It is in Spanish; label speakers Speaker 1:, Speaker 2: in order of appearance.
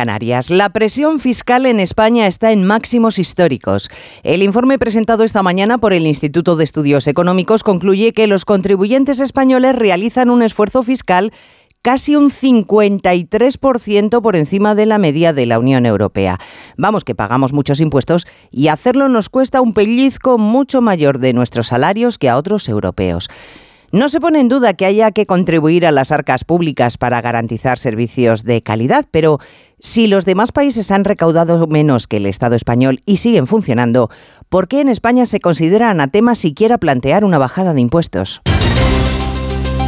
Speaker 1: Canarias. La presión fiscal en España está en máximos históricos. El informe presentado esta mañana por el Instituto de Estudios Económicos concluye que los contribuyentes españoles realizan un esfuerzo fiscal casi un 53% por encima de la media de la Unión Europea. Vamos que pagamos muchos impuestos y hacerlo nos cuesta un pellizco mucho mayor de nuestros salarios que a otros europeos. No se pone en duda que haya que contribuir a las arcas públicas para garantizar servicios de calidad, pero si los demás países han recaudado menos que el Estado español y siguen funcionando, ¿por qué en España se considera anatema siquiera plantear una bajada de impuestos?